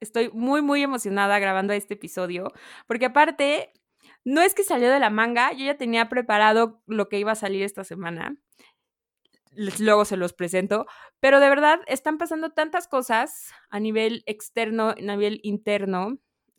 Estoy muy, muy emocionada grabando este episodio, porque aparte, no es que salió de la manga, yo ya tenía preparado lo que iba a salir esta semana. Luego se los presento, pero de verdad están pasando tantas cosas a nivel externo, a nivel interno,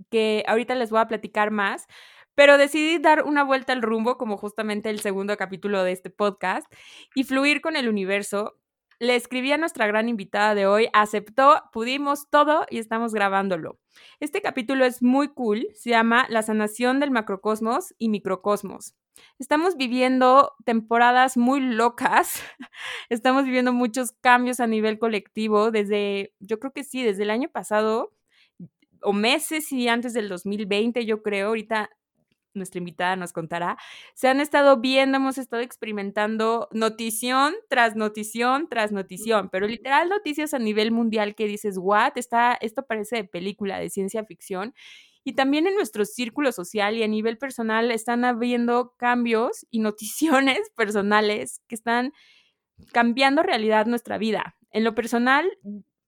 que ahorita les voy a platicar más, pero decidí dar una vuelta al rumbo, como justamente el segundo capítulo de este podcast, y fluir con el universo le escribí a nuestra gran invitada de hoy, aceptó, pudimos todo y estamos grabándolo. Este capítulo es muy cool, se llama La sanación del macrocosmos y microcosmos. Estamos viviendo temporadas muy locas, estamos viviendo muchos cambios a nivel colectivo desde, yo creo que sí, desde el año pasado o meses y antes del 2020, yo creo, ahorita nuestra invitada nos contará, se han estado viendo, hemos estado experimentando notición tras notición tras notición, pero literal noticias a nivel mundial que dices, what, Está, esto parece de película, de ciencia ficción. Y también en nuestro círculo social y a nivel personal están habiendo cambios y noticiones personales que están cambiando realidad nuestra vida. En lo personal,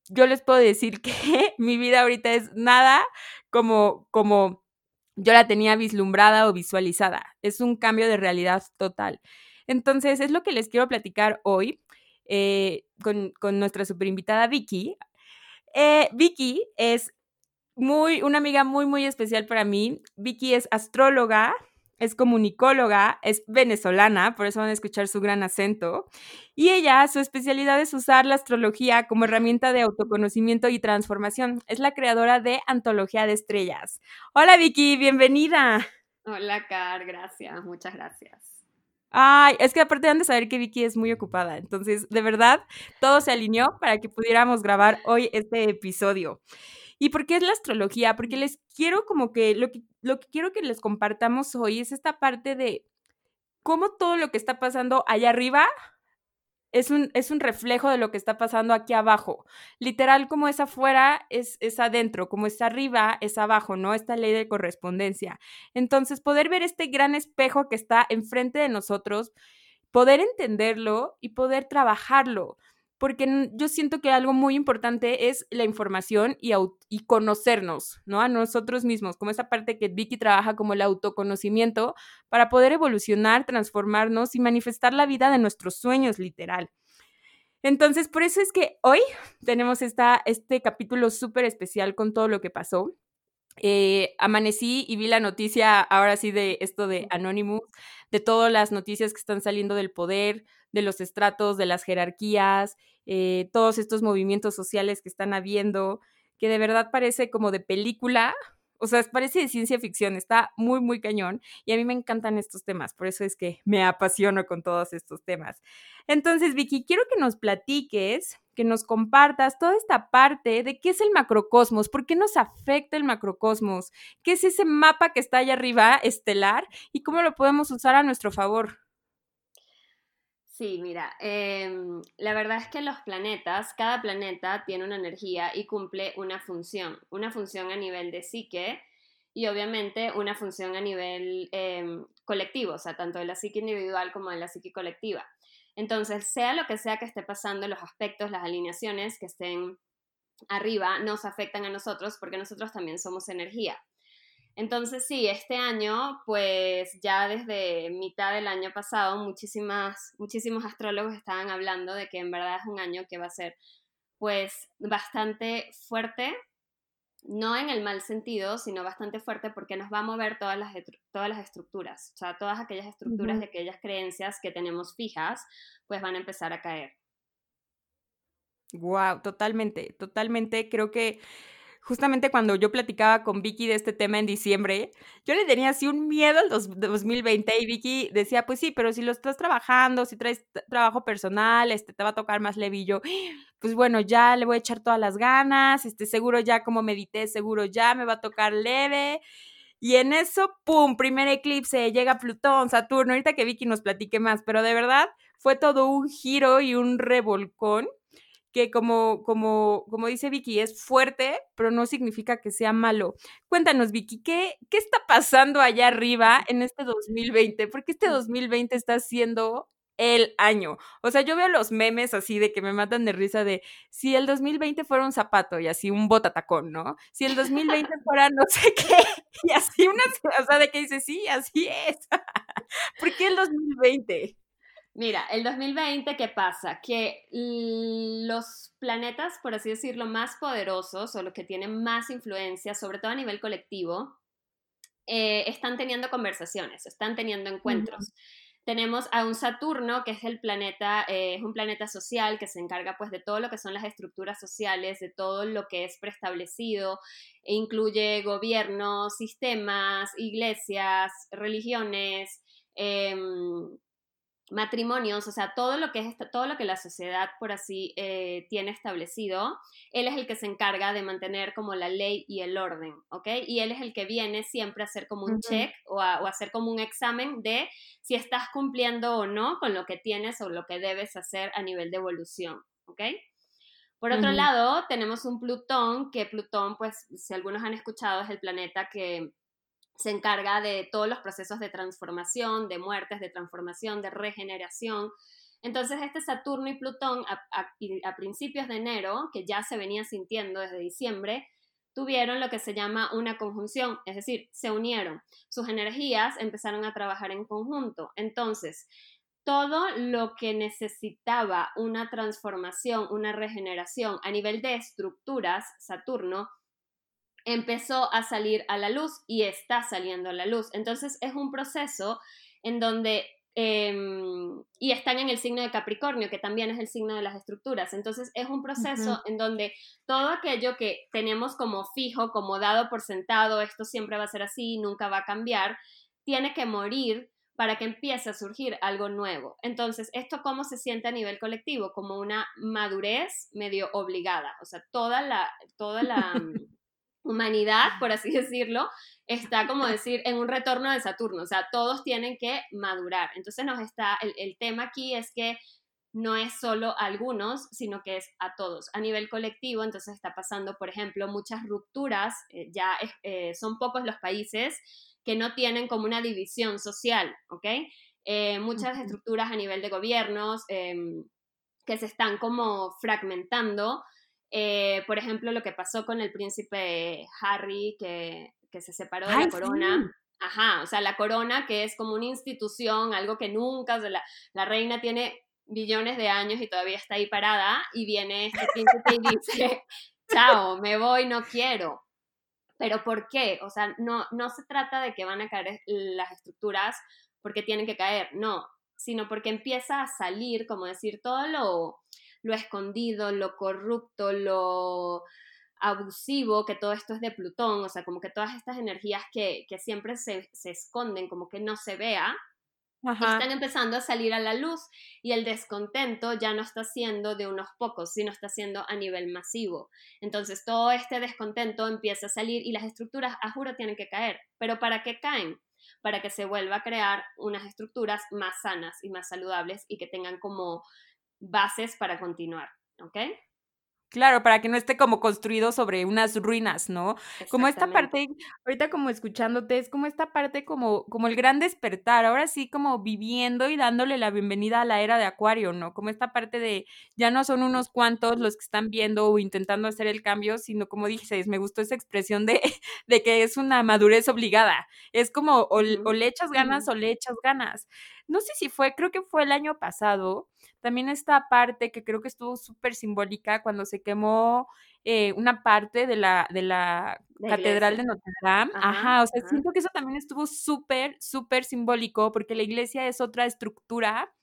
yo les puedo decir que mi vida ahorita es nada como, como yo la tenía vislumbrada o visualizada. Es un cambio de realidad total. Entonces, es lo que les quiero platicar hoy eh, con, nuestra super invitada Vicky. Eh, Vicky es muy, una amiga muy, muy especial para mí. Vicky es astróloga, es comunicóloga, es venezolana, por eso van a escuchar su gran acento. Y ella, su especialidad es usar la astrología como herramienta de autoconocimiento y transformación. Es la creadora de Antología de Estrellas. Hola Vicky, bienvenida. Hola Car, gracias, muchas gracias. Ay, es que aparte han de saber que Vicky es muy ocupada, entonces de verdad todo se alineó para que pudiéramos grabar hoy este episodio. ¿Y por qué es la astrología? Porque les quiero como que lo, que lo que quiero que les compartamos hoy es esta parte de cómo todo lo que está pasando allá arriba es un, es un reflejo de lo que está pasando aquí abajo. Literal, como es afuera, es, es adentro, como es arriba, es abajo, ¿no? Esta ley de correspondencia. Entonces, poder ver este gran espejo que está enfrente de nosotros, poder entenderlo y poder trabajarlo porque yo siento que algo muy importante es la información y, y, conocernos, ¿no? A nosotros mismos, como esa parte que Vicky trabaja como el autoconocimiento para poder evolucionar, transformarnos y manifestar la vida de nuestros sueños, literal. Entonces, por eso es que hoy tenemos esta, este capítulo súper especial con todo lo que pasó. Eh, amanecí y vi la noticia ahora sí de esto de Anonymous, de todas las noticias que están saliendo del poder, de los estratos, de las jerarquías, eh, todos estos movimientos sociales que están habiendo, que de verdad parece como de película, o sea, parece de ciencia ficción, está muy, muy cañón y a mí me encantan estos temas, por eso es que me apasiono con todos estos temas. Entonces, Vicky, quiero que nos platiques, que nos compartas toda esta parte de qué es el macrocosmos, por qué nos afecta el macrocosmos, qué es ese mapa que está allá arriba, estelar, y cómo lo podemos usar a nuestro favor. Sí, mira, em, la verdad es que los planetas, cada planeta tiene una energía y cumple una función, una función a nivel de psique y obviamente una función a nivel em, colectivo, o sea, tanto de la psique individual como de la psique colectiva. Entonces, sea lo que sea que esté pasando, los aspectos, las alineaciones que estén arriba nos afectan a nosotros porque nosotros también somos energía. Entonces sí, este año, pues ya desde mitad del año pasado, muchísimas, muchísimos astrólogos estaban hablando de que en verdad es un año que va a ser pues bastante fuerte, no en el mal sentido, sino bastante fuerte porque nos va a mover todas las, todas las estructuras, o sea, todas aquellas estructuras de aquellas creencias que tenemos fijas, pues van a empezar a caer. Wow, totalmente, totalmente. Creo que justamente cuando yo platicaba con Vicky de este tema en diciembre, yo le tenía así un miedo al 2020 y Vicky decía, pues sí, pero si lo estás trabajando, si traes trabajo personal, este, te va a tocar más levillo. Pues bueno, ya le voy a echar todas las ganas, este, seguro ya como medité, seguro ya me va a tocar leve. Y en eso, ¡pum! Primer eclipse, llega Plutón, Saturno, ahorita que Vicky nos platique más, pero de verdad fue todo un giro y un revolcón que como, como, como dice Vicky, es fuerte, pero no significa que sea malo. Cuéntanos, Vicky, ¿qué, qué está pasando allá arriba en este 2020? Porque este 2020 está siendo el año. O sea, yo veo los memes así de que me matan de risa de si el 2020 fuera un zapato y así un botatacón, ¿no? Si el 2020 fuera no sé qué y así una, o sea, de que dice, sí, así es. ¿Por qué el 2020? Mira, el 2020, ¿qué pasa? Que los planetas, por así decirlo, más poderosos o los que tienen más influencia, sobre todo a nivel colectivo, eh, están teniendo conversaciones, están teniendo encuentros. Tenemos a un Saturno, que es el planeta, eh, es un planeta social que se encarga pues de todo lo que son las estructuras sociales, de todo lo que es preestablecido, e incluye gobiernos, sistemas, iglesias, religiones, em, matrimonios, o sea, todo lo que es todo lo que la sociedad por así eh, tiene establecido, él es el que se encarga de mantener como la ley y el orden, ¿ok? Y él es el que viene siempre a hacer como un check o a, o hacer como un examen de si estás cumpliendo o no con lo que tienes o lo que debes hacer a nivel de evolución, ¿ok? Por otro lado, tenemos un Plutón, que Plutón, pues, si algunos han escuchado, es el planeta que se encarga de todos los procesos de transformación, de muertes, de transformación, de regeneración. Entonces, este Saturno y Plutón a, principios de enero, que ya se venía sintiendo desde diciembre, tuvieron lo que se llama una conjunción, es decir, se unieron. Sus energías empezaron a trabajar en conjunto. Entonces, todo lo que necesitaba una transformación, una regeneración a nivel de estructuras, Saturno, empezó a salir a la luz y está saliendo a la luz. Entonces es un proceso en donde, em, y están en el signo de Capricornio, que también es el signo de las estructuras. Entonces es un proceso en donde todo aquello que tenemos como fijo, como dado por sentado, esto siempre va a ser así, nunca va a cambiar, tiene que morir para que empiece a surgir algo nuevo. Entonces, ¿esto cómo se siente a nivel colectivo? Como una madurez medio obligada. O sea, toda la, toda la, humanidad, por así decirlo, está como decir en un retorno de Saturno, o sea, todos tienen que madurar. Entonces nos está, el, tema aquí es que no es solo a algunos, sino que es a todos. A nivel colectivo, entonces está pasando, por ejemplo, muchas rupturas, eh, ya eh, son pocos los países que no tienen como una división social, ¿ok? Eh, muchas estructuras a nivel de gobiernos em, que se están como fragmentando eh, por ejemplo, lo que pasó con el príncipe Harry, que, se separó de la corona. Ajá, o sea, la corona, que es como una institución, algo que nunca, la, la reina tiene billones de años y todavía está ahí parada, y viene este príncipe y dice, chao, me voy, no quiero. Pero ¿por qué? O sea, no, no se trata de que van a caer las estructuras porque tienen que caer, no, sino porque empieza a salir, como decir, todo lo, lo escondido, lo corrupto, lo abusivo, que todo esto es de Plutón, o sea, como que todas estas energías que, siempre se, esconden, como que no se vea, están empezando a salir a la luz y el descontento ya no está siendo de unos pocos, sino está siendo a nivel masivo. Entonces todo este descontento empieza a salir y las estructuras, a juro, tienen que caer. ¿Pero para qué caen? Para que se vuelva a crear unas estructuras más sanas y más saludables y que tengan como bases para continuar, ¿ok? Claro, para que no esté como construido sobre unas ruinas, ¿no? Como esta parte, ahorita como escuchándote, es como esta parte como, como el gran despertar, ahora sí como viviendo y dándole la bienvenida a la era de Acuario, ¿no? Como esta parte de ya no son unos cuantos los que están viendo o intentando hacer el cambio, sino como dices, me gustó esa expresión de, de que es una madurez obligada. Es como o, o le echas ganas o le echas ganas. No sé si fue, creo que fue el año pasado, también esta parte que creo que estuvo súper simbólica cuando se quemó eh, una parte de la, de la, Catedral de Notre Dame. Ajá, o sea, siento que eso también estuvo súper, súper simbólico porque la iglesia es otra estructura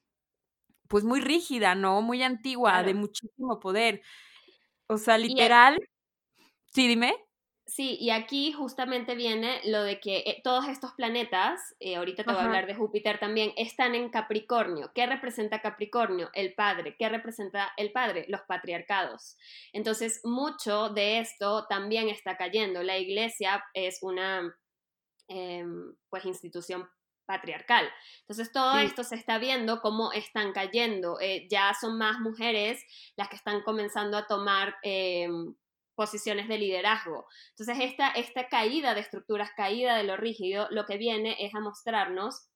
pues muy rígida, ¿no? Muy antigua, de muchísimo poder. O sea, literal. Sí, dime. Sí, y aquí justamente viene lo de que eh, todos estos planetas, eh, ahorita te voy a hablar de Júpiter también, están en Capricornio. ¿Qué representa Capricornio? El padre. ¿Qué representa el padre? Los patriarcados. Entonces, mucho de esto también está cayendo. La iglesia es una em, pues, institución patriarcal. Entonces todo esto se está viendo cómo están cayendo. Eh, ya son más mujeres las que están comenzando a tomar em, posiciones de liderazgo. Entonces, esta, esta caída de estructuras, caída de lo rígido, lo que viene es a mostrarnos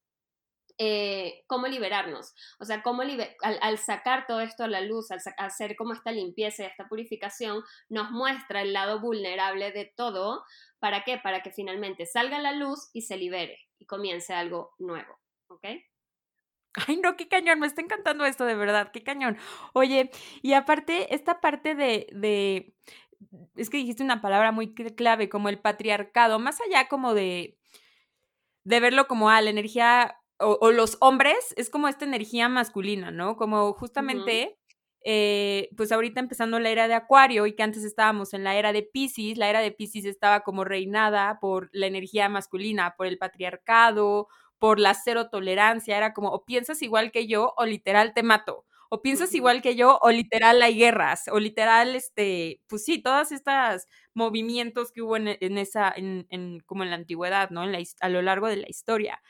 eh, cómo liberarnos. O sea, cómo al, sacar todo esto a la luz, al hacer como esta limpieza y esta purificación, nos muestra el lado vulnerable de todo. ¿Para qué? Para que finalmente salga la luz y se libere y comience algo nuevo. ¿Ok? Ay, no, qué cañón, me está encantando esto de verdad, qué cañón. Oye, y aparte, esta parte de es que dijiste una palabra muy clave, como el patriarcado, más allá como de, de verlo como a ah, la energía o, los hombres, es como esta energía masculina, ¿no? Como justamente, eh, pues ahorita empezando la era de Acuario y que antes estábamos en la era de Pisces, la era de Pisces estaba como reinada por la energía masculina, por el patriarcado, por la cero tolerancia, era como o piensas igual que yo o literal te mato o piensas igual que yo, o literal hay guerras, o literal, este, pues sí, todos estos movimientos que hubo en, esa, en, como en la antigüedad, ¿no? En la, a lo largo de la historia.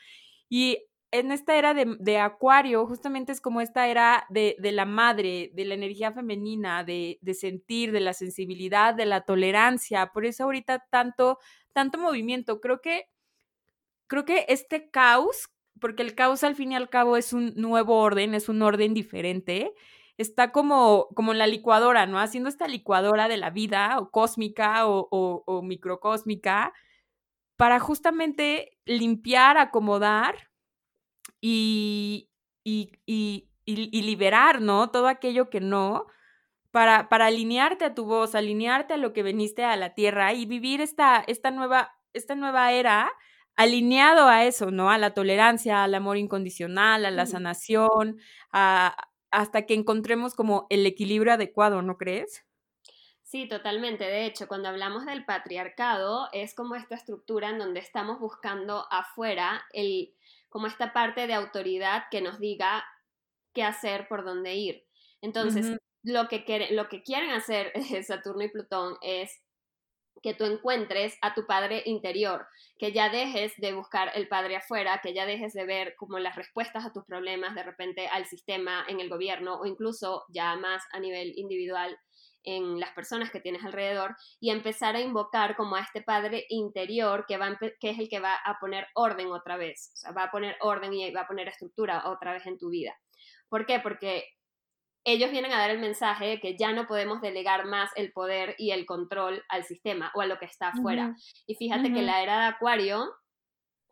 Y en esta era de, Acuario, justamente es como esta era de, la madre, de la energía femenina, de, de, sentir, de la sensibilidad, de la tolerancia. Por eso ahorita tanto, tanto movimiento. Creo que, creo que este caos porque el caos al fin y al cabo es un nuevo orden, es un orden diferente. Está como, como en la licuadora, ¿no? Haciendo esta licuadora de la vida, o cósmica, o, microcósmica, para justamente limpiar, acomodar y, y, y, y, liberar, ¿no? Todo aquello que no, para, para alinearte a tu voz, alinearte a lo que veniste a la tierra y vivir esta, esta, nueva, esta nueva era alineado a eso, ¿no? A la tolerancia, al amor incondicional, a la sanación, hasta que encontremos como el equilibrio adecuado, ¿no crees? Sí, totalmente. De hecho, cuando hablamos del patriarcado, es como esta estructura en donde estamos buscando afuera el, como esta parte de autoridad que nos diga qué hacer, por dónde ir. Entonces, lo, que lo que quieren hacer Saturno y Plutón es que tú encuentres a tu padre interior, que ya dejes de buscar el padre afuera, que ya dejes de ver como las respuestas a tus problemas de repente al sistema, en el gobierno o incluso ya más a nivel individual en las personas que tienes alrededor y empezar a invocar como a este padre interior que, va que es el que va a poner orden otra vez, o sea, va a poner orden y va a poner estructura otra vez en tu vida. ¿Por qué? Porque ellos vienen a dar el mensaje de que ya no podemos delegar más el poder y el control al sistema o a lo que está afuera. Y fíjate que la era de Acuario,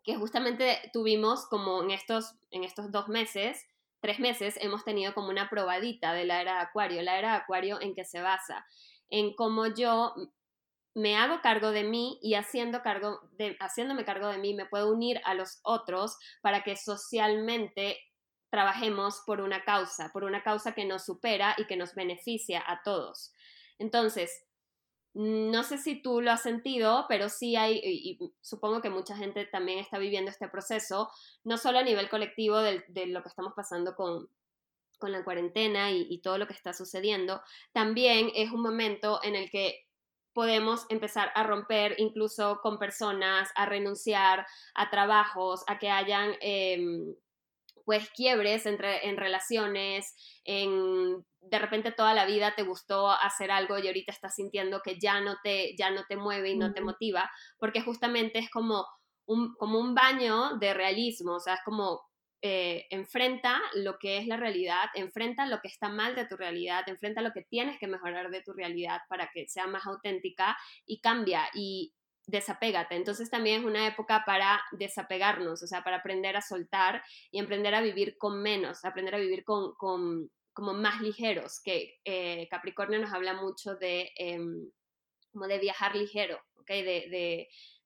que justamente tuvimos como en estos, en estos dos meses, tres meses, hemos tenido como una probadita de la era de Acuario. La era de Acuario en que se basa en cómo yo me hago cargo de mí y haciendo cargo de, haciéndome cargo de mí me puedo unir a los otros para que socialmente trabajemos por una causa, por una causa que nos supera y que nos beneficia a todos. Entonces, no sé si tú lo has sentido, pero sí hay, y, supongo que mucha gente también está viviendo este proceso, no solo a nivel colectivo de, lo que estamos pasando con, la cuarentena y, y todo lo que está sucediendo, también es un momento en el que podemos empezar a romper incluso con personas, a renunciar a trabajos, a que hayan em, pues quiebres entre, en relaciones, en de repente toda la vida te gustó hacer algo y ahorita estás sintiendo que ya no te, ya no te mueve y no te motiva, porque justamente es como un, como un baño de realismo, o sea, es como eh, enfrenta lo que es la realidad, enfrenta lo que está mal de tu realidad, enfrenta lo que tienes que mejorar de tu realidad para que sea más auténtica y cambia. Y desapégate. Entonces también es una época para desapegarnos, o sea, para aprender a soltar y aprender a vivir con menos, aprender a vivir con, con como más ligeros, que eh, Capricornio nos habla mucho de, em, como de viajar ligero. De,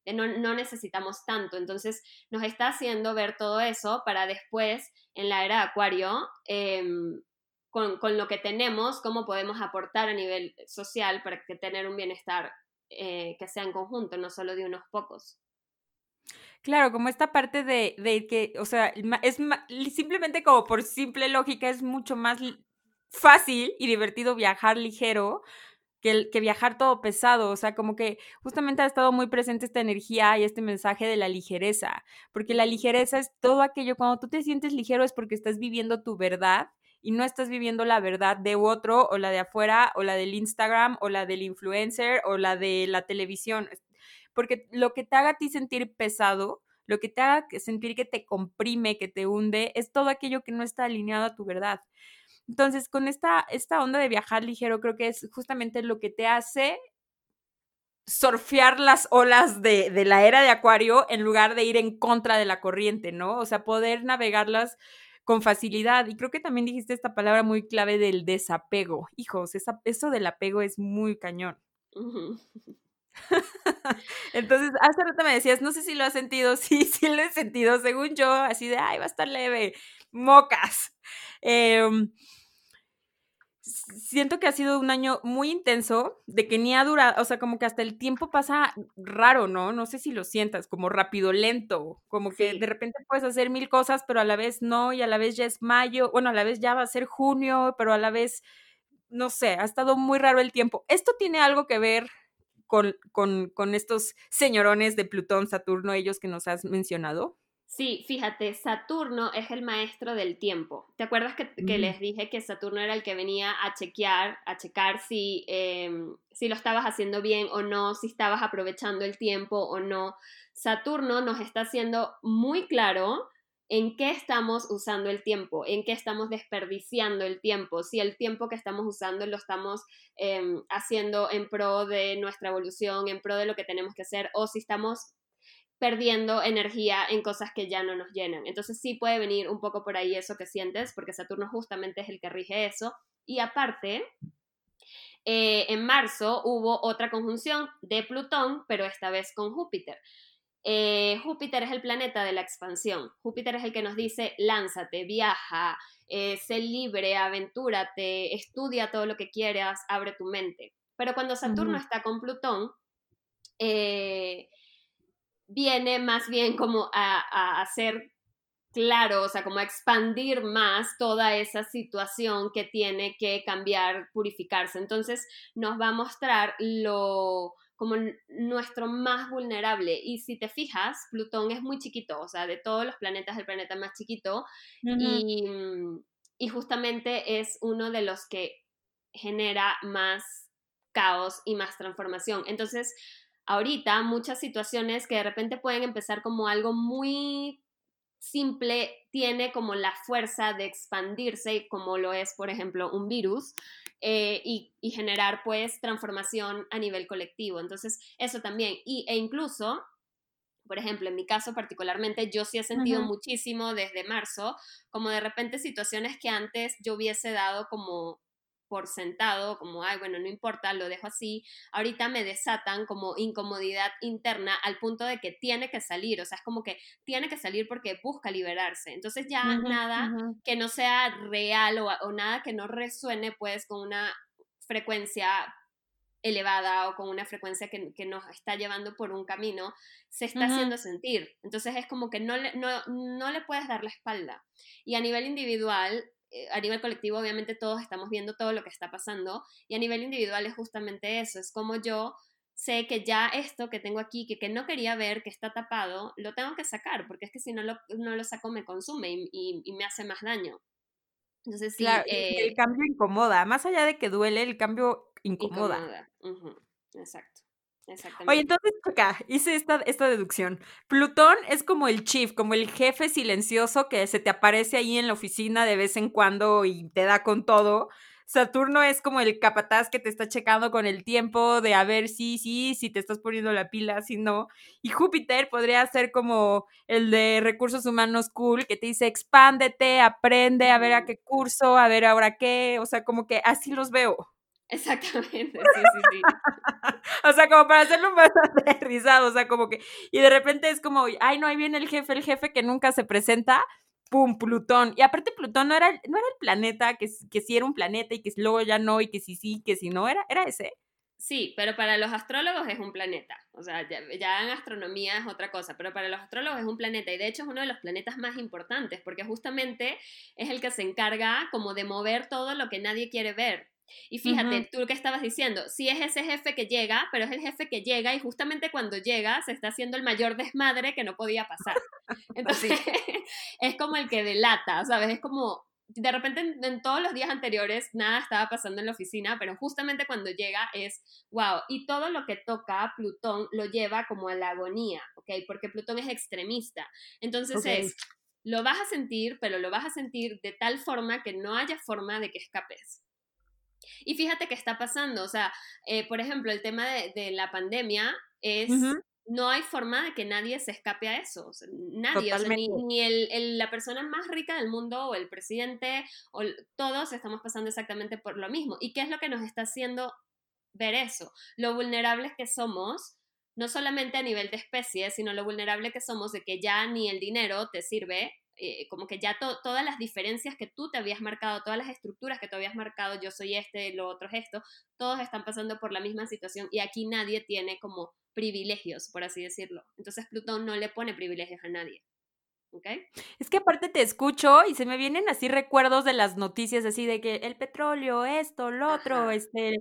de, no, no, necesitamos tanto. Entonces nos está haciendo ver todo eso para después, en la era de Acuario, em, con, con, lo que tenemos, cómo podemos aportar a nivel social para que tener un bienestar eh, que sea en conjunto, no solo de unos pocos. Claro, como esta parte de, de que, o sea, es simplemente como por simple lógica es mucho más fácil y divertido viajar ligero que, que, viajar todo pesado, o sea, como que justamente ha estado muy presente esta energía y este mensaje de la ligereza, porque la ligereza es todo aquello, cuando tú te sientes ligero es porque estás viviendo tu verdad y no estás viviendo la verdad de otro o la de afuera o la del Instagram o la del influencer o la de la televisión, porque lo que te haga a ti sentir pesado, lo que te haga sentir que te comprime, que te hunde, es todo aquello que no está alineado a tu verdad. Entonces, con esta, esta onda de viajar ligero, creo que es justamente lo que te hace surfear las olas de, de, la era de Acuario en lugar de ir en contra de la corriente, ¿no? O sea, poder navegarlas con facilidad. Y creo que también dijiste esta palabra muy clave del desapego. Hijos, eso del apego es muy cañón. Entonces, hace rato me decías, no sé si lo has sentido, sí, sí lo he sentido, según yo, así de, ay, va a estar leve, mocas. Eh, siento que ha sido un año muy intenso, de que ni ha durado, o sea, como que hasta el tiempo pasa raro, ¿no? No sé si lo sientas, como rápido, lento, como que de repente puedes hacer mil cosas, pero a la vez no, y a la vez ya es mayo, bueno, a la vez ya va a ser junio, pero a la vez, no sé, ha estado muy raro el tiempo. ¿Esto tiene algo que ver con, con, con estos señorones de Plutón, Saturno, ellos que nos has mencionado? Sí, fíjate, Saturno es el maestro del tiempo. ¿Te acuerdas que, mm. les dije que Saturno era el que venía a chequear, a checar si, em, si lo estabas haciendo bien o no, si estabas aprovechando el tiempo o no? Saturno nos está haciendo muy claro en qué estamos usando el tiempo, en qué estamos desperdiciando el tiempo, si el tiempo que estamos usando lo estamos em, haciendo en pro de nuestra evolución, en pro de lo que tenemos que hacer, o si estamos perdiendo energía en cosas que ya no nos llenan. Entonces sí puede venir un poco por ahí eso que sientes, porque Saturno justamente es el que rige eso. Y aparte, eh, en marzo hubo otra conjunción de Plutón, pero esta vez con Júpiter. Eh, Júpiter es el planeta de la expansión. Júpiter es el que nos dice, lánzate, viaja, eh, sé libre, aventúrate, estudia todo lo que quieras, abre tu mente. Pero cuando Saturno está con Plutón, eh, viene más bien como a, hacer claro, o sea, como a expandir más toda esa situación que tiene que cambiar, purificarse. Entonces nos va a mostrar lo como nuestro más vulnerable. Y si te fijas, Plutón es muy chiquito, o sea, de todos los planetas, el planeta más chiquito. y, y justamente es uno de los que genera más caos y más transformación. Entonces, ahorita muchas situaciones que de repente pueden empezar como algo muy simple, tiene como la fuerza de expandirse, como lo es, por ejemplo, un virus, eh, y, generar pues transformación a nivel colectivo. Entonces, eso también. Y, e incluso, por ejemplo, en mi caso particularmente, yo sí he sentido muchísimo desde marzo, como de repente situaciones que antes yo hubiese dado como por sentado, como, ay, bueno, no importa, lo dejo así, ahorita me desatan como incomodidad interna al punto de que tiene que salir, o sea, es como que tiene que salir porque busca liberarse. Entonces ya nada que no sea real o, nada que no resuene pues con una frecuencia elevada o con una frecuencia que, nos está llevando por un camino, se está haciendo sentir. Entonces es como que no le, no, no le puedes dar la espalda. Y a nivel individual, a nivel colectivo obviamente todos estamos viendo todo lo que está pasando y a nivel individual es justamente eso, es como yo sé que ya esto que tengo aquí, que, que no quería ver, que está tapado, lo tengo que sacar, porque es que si no lo, no lo saco me consume y, y, me hace más daño. Entonces sí. Claro, el eh cambio incomoda, más allá de que duele, el cambio incomoda. Exacto. Oye, entonces acá hice esta, esta deducción. Plutón es como el chief, como el jefe silencioso que se te aparece ahí en la oficina de vez en cuando y te da con todo. Saturno es como el capataz que te está checando con el tiempo de a ver si, sí, si te estás poniendo la pila, si no. Y Júpiter podría ser como el de recursos humanos cool, que te dice expándete, aprende, a ver a qué curso, a ver ahora qué. O sea, como que así los veo. Exactamente, sí, sí, sí. o sea, como para hacerlo más aterrizado, o sea, como que, y de repente es como, ay, no, ahí viene el jefe, el jefe que nunca se presenta, pum, Plutón. Y aparte Plutón no era, no era el planeta, que, que sí era un planeta y que luego ya no, y que sí sí, que si no, era, era ese. Sí, pero para los astrólogos es un planeta. O sea, ya, en astronomía es otra cosa, pero para los astrólogos es un planeta y de hecho es uno de los planetas más importantes porque justamente es el que se encarga como de mover todo lo que nadie quiere ver. Y fíjate, tú lo que estabas diciendo, sí es ese jefe que llega, pero es el jefe que llega y justamente cuando llega se está haciendo el mayor desmadre que no podía pasar. Entonces, es como el que delata, ¿sabes? Es como, de repente en, todos los días anteriores nada estaba pasando en la oficina, pero justamente cuando llega es, wow, y todo lo que toca Plutón lo lleva como a la agonía, ¿ok? Porque Plutón es extremista. Entonces es, lo vas a sentir, pero lo vas a sentir de tal forma que no haya forma de que escapes. Y fíjate qué está pasando, o sea, eh, por ejemplo, el tema de, la pandemia es no hay forma de que nadie se escape a eso. nadie, ni, el, la persona más rica del mundo o el presidente, o todos estamos pasando exactamente por lo mismo. ¿Y qué es lo que nos está haciendo ver eso? Lo vulnerables que somos, no solamente a nivel de especie, sino lo vulnerable que somos de que ya ni el dinero te sirve eh, como que ya todas las diferencias que tú te habías marcado, todas las estructuras que tú habías marcado, yo soy este, lo otro es esto, todos están pasando por la misma situación y aquí nadie tiene como privilegios, por así decirlo. Entonces Plutón no le pone privilegios a nadie. ¿Okay? Es que aparte te escucho y se me vienen así recuerdos de las noticias así de que el petróleo, esto, lo otro, este,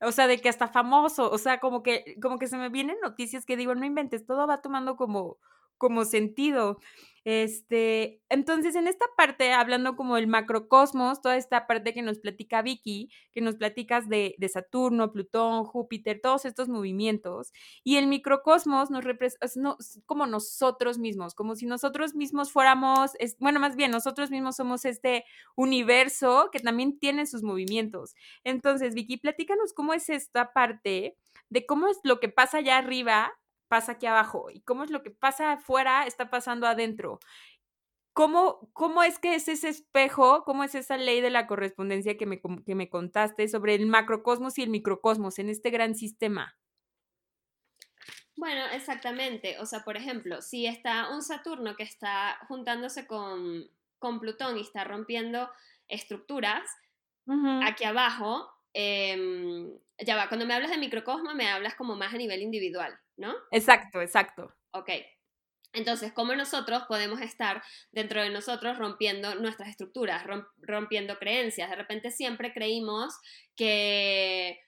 o sea, de que hasta famoso, o sea, como que, como que se me vienen noticias que digo, no inventes, todo va tomando como, como sentido. Este, entonces, en esta parte, hablando como el macrocosmos, toda esta parte que nos platica Vicky, que nos platicas de, Saturno, Plutón, Júpiter, todos estos movimientos, y el microcosmos nos representa no, como nosotros mismos, como si nosotros mismos fuéramos, es, bueno, más bien, nosotros mismos somos este universo que también tiene sus movimientos. Entonces, Vicky, platícanos cómo es esta parte de cómo es lo que pasa allá arriba pasa aquí abajo y cómo es lo que pasa afuera está pasando adentro. ¿Cómo, ¿Cómo es que es ese espejo, cómo es esa ley de la correspondencia que me, que me contaste sobre el macrocosmos y el microcosmos en este gran sistema? Bueno, exactamente. O sea, por ejemplo, si está un Saturno que está juntándose con, con Plutón y está rompiendo estructuras, aquí abajo, em, ya va, cuando me hablas de microcosmo me hablas como más a nivel individual. ¿No? Exacto, exacto. Ok. Entonces, ¿cómo nosotros podemos estar dentro de nosotros rompiendo nuestras estructuras, rompiendo creencias? De repente siempre creímos que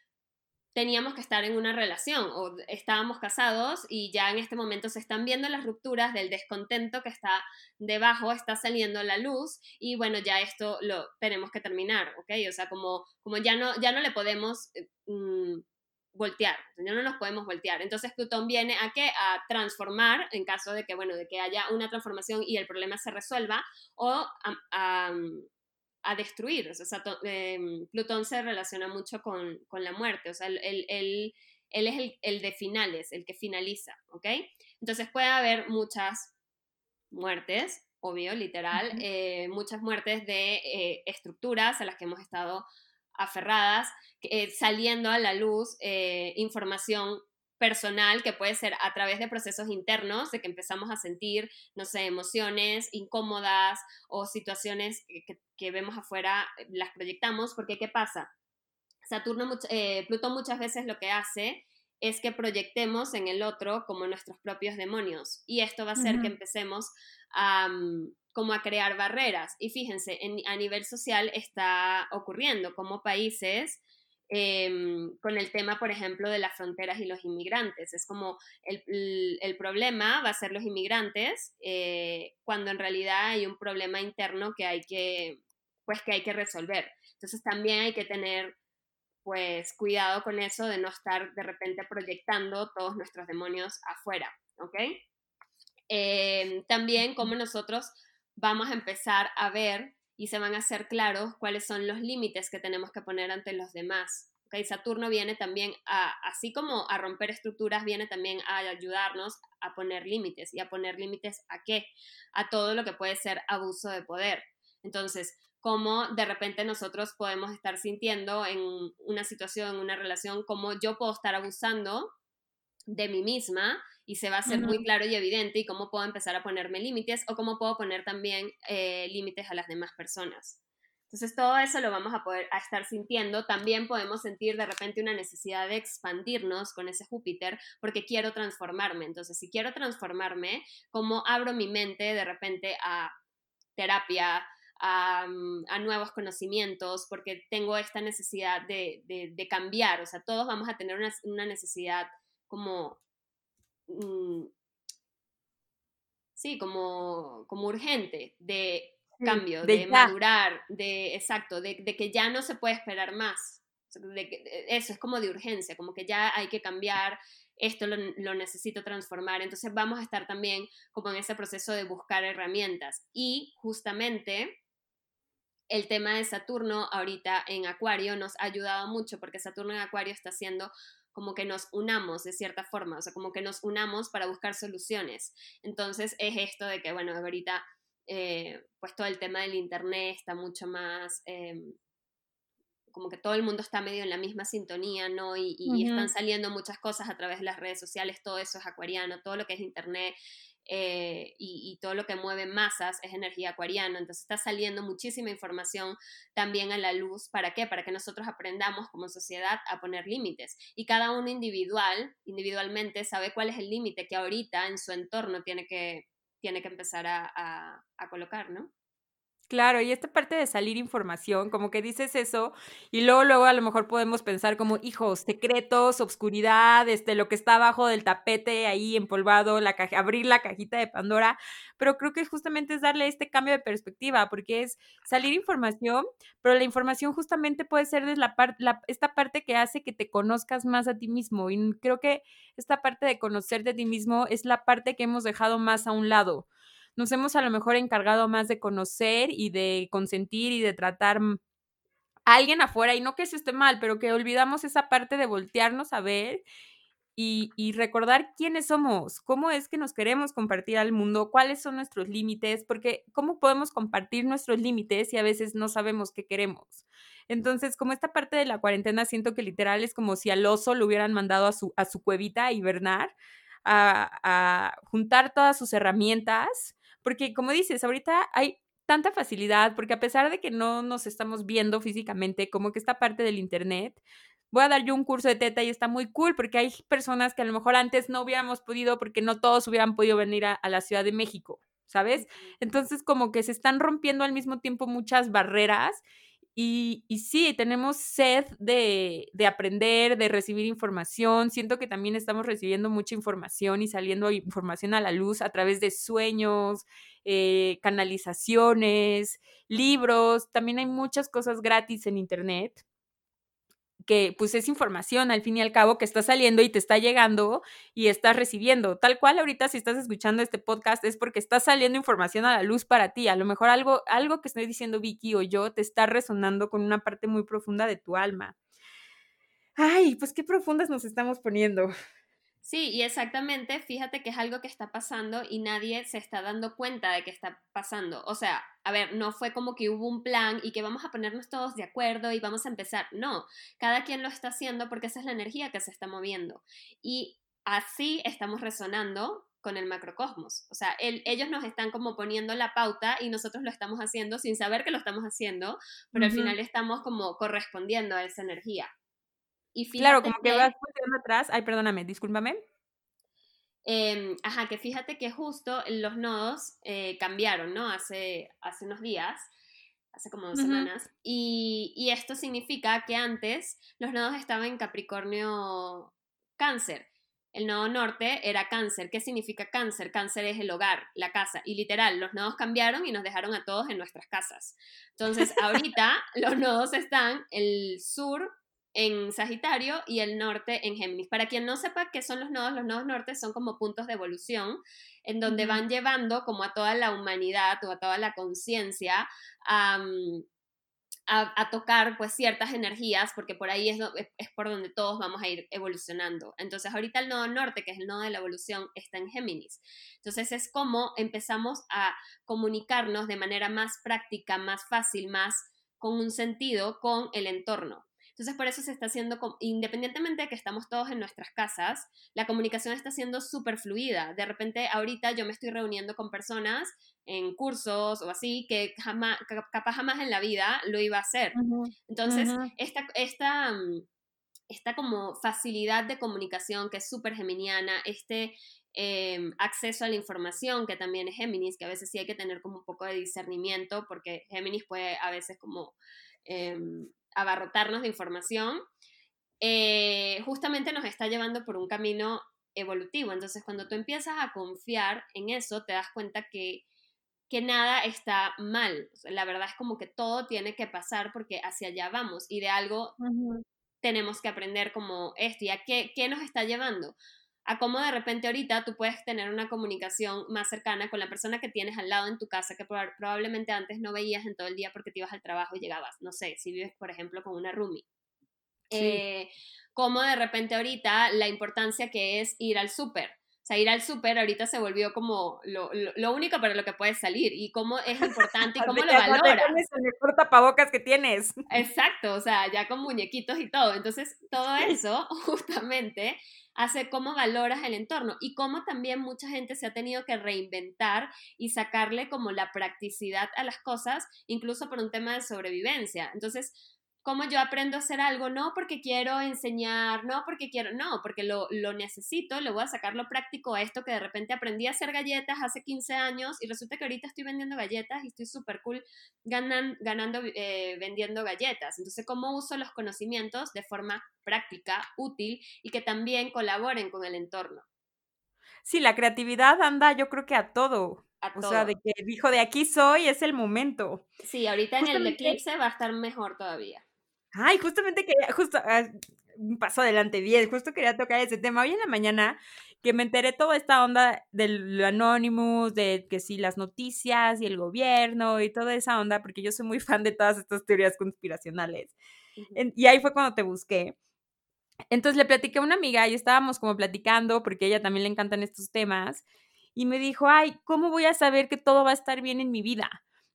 teníamos que estar en una relación o estábamos casados y ya en este momento se están viendo las rupturas del descontento que está debajo, está saliendo la luz y bueno, ya esto lo tenemos que terminar, ¿ok? O sea, como, como ya, no, ya no le podemos... Eh, mm, voltear, ya no nos podemos voltear. Entonces Plutón viene a qué? A transformar en caso de que, bueno, de que haya una transformación y el problema se resuelva o a, destruir. O sea, em, Plutón se relaciona mucho con, la muerte, o sea, él, él, es el, de finales, el que finaliza, ¿ok? Entonces puede haber muchas muertes, obvio, literal, eh, muchas muertes de eh, estructuras a las que hemos estado aferradas, eh, saliendo a la luz eh, información personal que puede ser a través de procesos internos, de que empezamos a sentir, no sé, emociones incómodas o situaciones que, vemos afuera, eh, las proyectamos, porque ¿qué pasa? Saturno, Plutón muchas veces lo que hace es que proyectemos en el otro como nuestros propios demonios y esto va a hacer que empecemos a, mm, como a crear barreras. Y fíjense, a nivel social está ocurriendo como países em, con el tema, por ejemplo, de las fronteras y los inmigrantes. Es como el, el, problema va a ser los inmigrantes eh, cuando en realidad hay un problema interno que hay que, pues, que hay que resolver. Entonces también hay que tener pues cuidado con eso de no estar de repente proyectando todos nuestros demonios afuera, ¿ok? Em, también como nosotros vamos a empezar a ver y se van a hacer claros cuáles son los límites que tenemos que poner ante los demás. ¿Okay? Saturno viene también a, así como a romper estructuras, viene también a ayudarnos a poner límites. ¿Y a poner límites a qué? A todo lo que puede ser abuso de poder. Entonces, cómo de repente nosotros podemos estar sintiendo en una situación, en una relación, como yo puedo estar abusando de mí misma y se va a hacer muy claro y evidente y cómo puedo empezar a ponerme límites o cómo puedo poner también eh, límites a las demás personas. Entonces todo eso lo vamos a poder a estar sintiendo. También podemos sentir de repente una necesidad de expandirnos con ese Júpiter porque quiero transformarme. Entonces si quiero transformarme, ¿cómo abro mi mente de repente a terapia, a, mm, nuevos conocimientos, porque tengo esta necesidad de, cambiar. O sea, todos vamos a tener una, necesidad como... Mm, sí, como, como urgente de cambio, de, madurar, de, exacto, de, que ya no se puede esperar más. eso es como de urgencia, como que ya hay que cambiar, esto lo, lo, necesito transformar. Entonces vamos a estar también como en ese proceso de buscar herramientas. Y justamente el tema de Saturno ahorita en Acuario nos ha ayudado mucho porque Saturno en Acuario está haciendo como que nos unamos de cierta forma, o sea, como que nos unamos para buscar soluciones. Entonces es esto de que, bueno, ahorita eh, pues todo el tema del Internet está mucho más, em, como que todo el mundo está medio en la misma sintonía, ¿no? Y, están saliendo muchas cosas a través de las redes sociales, todo eso es acuariano, todo lo que es Internet. Eh, y, todo lo que mueve masas es energía acuariana. Entonces está saliendo muchísima información también a la luz. ¿Para qué? Para que nosotros aprendamos como sociedad a poner límites. Y cada uno individual, individualmente, sabe cuál es el límite que ahorita en su entorno tiene que, tiene que empezar a, colocar, ¿no? Claro, y esta parte de salir información, como que dices eso, y luego, luego a lo mejor podemos pensar como, hijos, secretos, obscuridad, este, lo que está abajo del tapete ahí empolvado, la caja, abrir la cajita de Pandora, pero creo que justamente es darle este cambio de perspectiva, porque es salir información, pero la información justamente puede ser de la parte, esta parte que hace que te conozcas más a ti mismo, y creo que esta parte de conocerte a ti mismo es la parte que hemos dejado más a un lado nos hemos a lo mejor encargado más de conocer y de consentir y de tratar a alguien afuera, y no que eso esté mal, pero que olvidamos esa parte de voltearnos a ver y, recordar quiénes somos, cómo es que nos queremos compartir al mundo, cuáles son nuestros límites, porque cómo podemos compartir nuestros límites si a veces no sabemos qué queremos. Entonces, como esta parte de la cuarentena, siento que literal es como si al oso lo hubieran mandado a su, a su cuevita a hibernar, a juntar todas sus herramientas porque como dices, ahorita hay tanta facilidad, porque a pesar de que no nos estamos viendo físicamente, como que esta parte del Internet, voy a dar yo un curso de teta y está muy cool, porque hay personas que a lo mejor antes no hubiéramos podido, porque no todos hubieran podido venir a, a la Ciudad de México, ¿sabes? Entonces como que se están rompiendo al mismo tiempo muchas barreras y, sí, tenemos sed de, de, aprender, de recibir información. Siento que también estamos recibiendo mucha información y saliendo información a la luz a través de sueños, eh, canalizaciones, libros. También hay muchas cosas gratis en Internet que pues es información al fin y al cabo que está saliendo y te está llegando y estás recibiendo. Tal cual ahorita si estás escuchando este podcast es porque está saliendo información a la luz para ti. A lo mejor algo, algo que estoy diciendo Vicky o yo te está resonando con una parte muy profunda de tu alma. Ay, pues qué profundas nos estamos poniendo. Sí, y exactamente, fíjate que es algo que está pasando y nadie se está dando cuenta de que está pasando. O sea, a ver, no fue como que hubo un plan y que vamos a ponernos todos de acuerdo y vamos a empezar. No, cada quien lo está haciendo porque esa es la energía que se está moviendo. Y así estamos resonando con el macrocosmos. O sea, ellos nos están como poniendo la pauta y nosotros lo estamos haciendo sin saber que lo estamos haciendo, pero al final estamos como correspondiendo a esa energía. Y claro, como que, vas atrás. Ay, perdóname, discúlpame. Em, ajá, que fíjate que justo los nodos eh, cambiaron, ¿no? Hace, hace unos días, hace como dos semanas. Y, y, esto significa que antes los nodos estaban en Capricornio Cáncer. El nodo norte era cáncer. ¿Qué significa cáncer? Cáncer es el hogar, la casa. Y literal, los nodos cambiaron y nos dejaron a todos en nuestras casas. Entonces, ahorita los nodos están el sur en Sagitario y el norte en Géminis. Para quien no sepa qué son los nodos, los nodos norte son como puntos de evolución en donde van llevando como a toda la humanidad o a toda la conciencia a, tocar pues ciertas energías porque por ahí es, es por donde todos vamos a ir evolucionando. Entonces ahorita el nodo norte, que es el nodo de la evolución, está en Géminis. Entonces es como empezamos a comunicarnos de manera más práctica, más fácil, más con un sentido con el entorno. Entonces, por eso se está haciendo, independientemente de que estamos todos en nuestras casas, la comunicación está siendo súper fluida. De repente, ahorita yo me estoy reuniendo con personas en cursos o así que jamás, capaz jamás en la vida lo iba a hacer. Entonces, esta, esta, mm, esta como facilidad de comunicación que es súper geminiana, este em, acceso a la información que también es Géminis, que a veces sí hay que tener como un poco de discernimiento porque Géminis puede a veces como em, abarrotarnos de información, eh, justamente nos está llevando por un camino evolutivo. Entonces, cuando tú empiezas a confiar en eso, te das cuenta que, que nada está mal. la verdad es como que todo tiene que pasar porque hacia allá vamos y de algo tenemos que aprender como esto. ¿Y a qué, qué nos está llevando? A cómo de repente ahorita tú puedes tener una comunicación más cercana con la persona que tienes al lado en tu casa que probablemente antes no veías en todo el día porque te ibas al trabajo y llegabas, no sé, si vives por ejemplo con una roomie. Eh, cómo de repente ahorita la importancia que es ir al súper. O sea, ir al súper ahorita se volvió como lo, lo, único para lo que puedes salir y cómo es importante y cómo lo valoras. el tapabocas que tienes. Exacto, o sea, ya con muñequitos y todo. Entonces, todo eso justamente hace cómo valoras el entorno y cómo también mucha gente se ha tenido que reinventar y sacarle como la practicidad a las cosas, incluso por un tema de sobrevivencia. Entonces, cómo yo aprendo a hacer algo, no porque quiero enseñar, no porque quiero, no, porque lo, necesito, le voy a sacar lo práctico a esto que de repente aprendí a hacer galletas hace 15 años y resulta que ahorita estoy vendiendo galletas y estoy súper cool ganando eh, vendiendo galletas. Entonces, ¿cómo uso los conocimientos de forma práctica, útil y que también colaboren con el entorno? Sí, la creatividad anda yo creo que a todo. A o sea, de que dijo, de aquí soy, es el momento. Sí, ahorita en el eclipse va a estar mejor todavía. Ay, justamente quería, justo, ah, un paso adelante, bien, justo quería tocar ese tema. Hoy en la mañana que me enteré toda esta onda del Anonymous, de que sí, las noticias y el gobierno y toda esa onda, porque yo soy muy fan de todas estas teorías conspiracionales. y ahí fue cuando te busqué. Entonces le platiqué a una amiga y estábamos como platicando, porque a ella también le encantan estos temas, y me dijo, ay, ¿cómo voy a saber que todo va a estar bien en mi vida?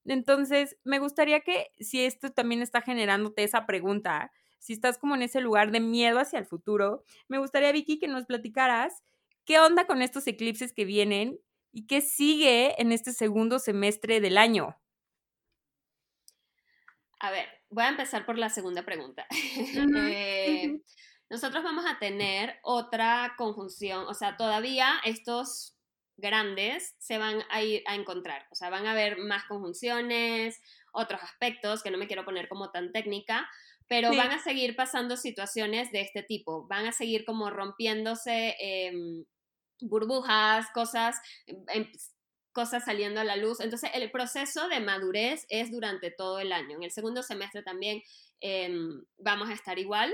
Entonces, me gustaría que si esto también está generándote esa pregunta, si estás como en ese lugar de miedo hacia el futuro, me gustaría, Vicky, que nos platicaras qué onda con estos eclipses que vienen y qué sigue en este segundo semestre del año. A ver, voy a empezar por la segunda pregunta. Eh, nosotros vamos a tener otra conjunción, o sea, todavía estos grandes se van a ir a encontrar. O sea, van a haber más conjunciones, otros aspectos que no me quiero poner como tan técnica, pero van a seguir pasando situaciones de este tipo. Van a seguir como rompiéndose em, burbujas, cosas, em, cosas saliendo a la luz. Entonces, el proceso de madurez es durante todo el año. En el segundo semestre también em, vamos a estar igual.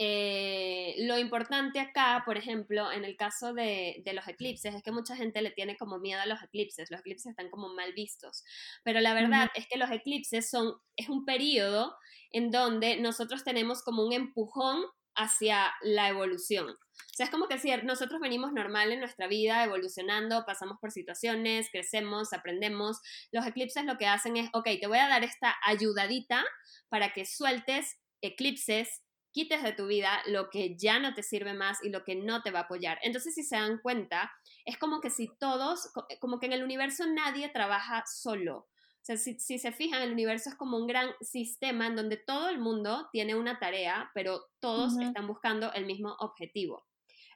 Eh, lo importante acá, por ejemplo, en el caso de, los eclipses, es que mucha gente le tiene como miedo a los eclipses, los eclipses están como mal vistos, pero la verdad es que los eclipses son, es un periodo en donde nosotros tenemos como un empujón hacia la evolución. O sea, es como que si nosotros venimos normal en nuestra vida, evolucionando, pasamos por situaciones, crecemos, aprendemos. Los eclipses lo que hacen es, ok, te voy a dar esta ayudadita para que sueltes eclipses quites de tu vida lo que ya no te sirve más y lo que no te va a apoyar. Entonces, si se dan cuenta, es como que si todos, como que en el universo nadie trabaja solo. O sea, si, se fijan, el universo es como un gran sistema en donde todo el mundo tiene una tarea, pero todos están buscando el mismo objetivo.